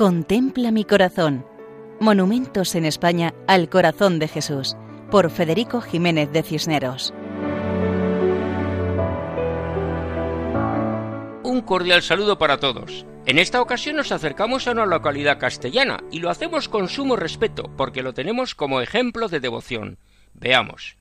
Contempla mi corazón. Monumentos en España al corazón de Jesús, por Federico Jiménez de Cisneros. Un cordial saludo para todos. En esta ocasión nos acercamos a una localidad castellana y lo hacemos con sumo respeto porque lo tenemos como ejemplo de devoción. Veamos.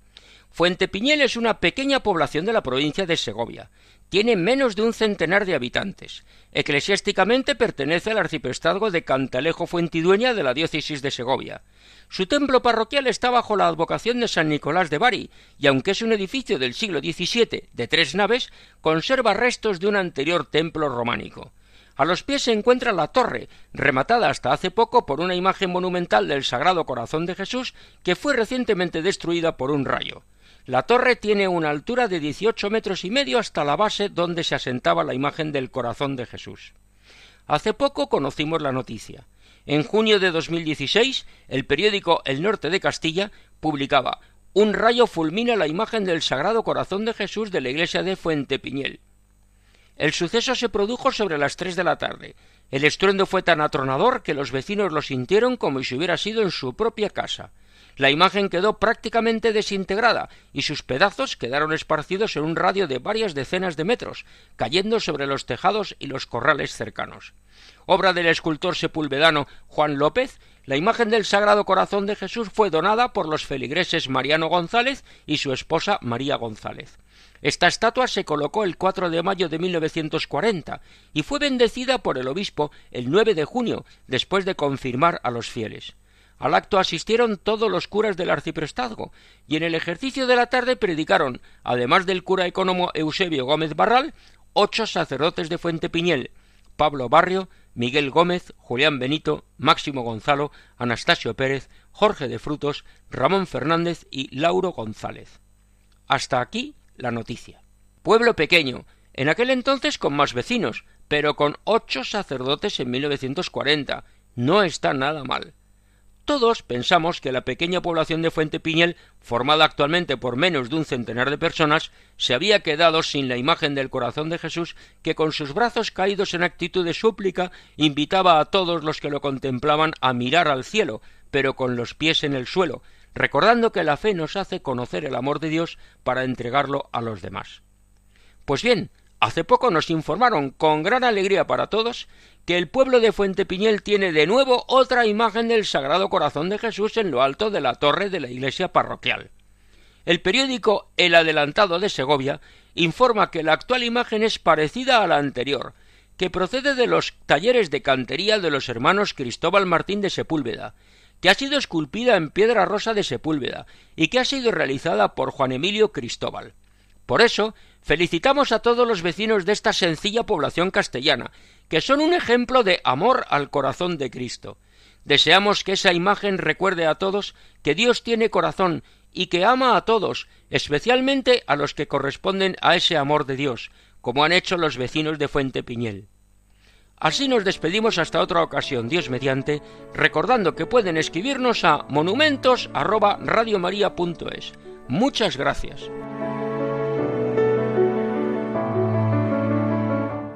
Fuente Piñel es una pequeña población de la provincia de Segovia. Tiene menos de un centenar de habitantes. Eclesiásticamente pertenece al arciprestazgo de Cantalejo Fuentidueña de la diócesis de Segovia. Su templo parroquial está bajo la advocación de San Nicolás de Bari, y aunque es un edificio del siglo XVII de tres naves, conserva restos de un anterior templo románico. A los pies se encuentra la torre, rematada hasta hace poco por una imagen monumental del Sagrado Corazón de Jesús que fue recientemente destruida por un rayo. La torre tiene una altura de 18 metros y medio hasta la base donde se asentaba la imagen del corazón de Jesús. Hace poco conocimos la noticia. En junio de 2016, el periódico El Norte de Castilla publicaba Un rayo fulmina la imagen del Sagrado Corazón de Jesús de la iglesia de Fuente Piñel. El suceso se produjo sobre las tres de la tarde. El estruendo fue tan atronador que los vecinos lo sintieron como si hubiera sido en su propia casa. La imagen quedó prácticamente desintegrada y sus pedazos quedaron esparcidos en un radio de varias decenas de metros, cayendo sobre los tejados y los corrales cercanos. Obra del escultor sepulvedano Juan López, la imagen del Sagrado Corazón de Jesús fue donada por los feligreses Mariano González y su esposa María González. Esta estatua se colocó el 4 de mayo de 1940 y fue bendecida por el obispo el 9 de junio, después de confirmar a los fieles. Al acto asistieron todos los curas del arciprestazgo, y en el ejercicio de la tarde predicaron, además del cura ecónomo Eusebio Gómez Barral, ocho sacerdotes de Fuente Piñel, Pablo Barrio, Miguel Gómez, Julián Benito, Máximo Gonzalo, Anastasio Pérez, Jorge de Frutos, Ramón Fernández y Lauro González. Hasta aquí la noticia. Pueblo pequeño, en aquel entonces con más vecinos, pero con ocho sacerdotes en 1940. No está nada mal. Todos pensamos que la pequeña población de Fuente Piñel, formada actualmente por menos de un centenar de personas, se había quedado sin la imagen del corazón de Jesús que con sus brazos caídos en actitud de súplica invitaba a todos los que lo contemplaban a mirar al cielo, pero con los pies en el suelo, recordando que la fe nos hace conocer el amor de Dios para entregarlo a los demás. Pues bien, Hace poco nos informaron, con gran alegría para todos, que el pueblo de Fuente Piñel tiene de nuevo otra imagen del Sagrado Corazón de Jesús en lo alto de la torre de la iglesia parroquial. El periódico El Adelantado de Segovia informa que la actual imagen es parecida a la anterior, que procede de los talleres de cantería de los hermanos Cristóbal Martín de Sepúlveda, que ha sido esculpida en piedra rosa de Sepúlveda y que ha sido realizada por Juan Emilio Cristóbal. Por eso, felicitamos a todos los vecinos de esta sencilla población castellana, que son un ejemplo de amor al corazón de Cristo. Deseamos que esa imagen recuerde a todos que Dios tiene corazón y que ama a todos, especialmente a los que corresponden a ese amor de Dios, como han hecho los vecinos de Fuente Piñel. Así nos despedimos hasta otra ocasión, Dios mediante, recordando que pueden escribirnos a monumentos@radiomaria.es. Muchas gracias.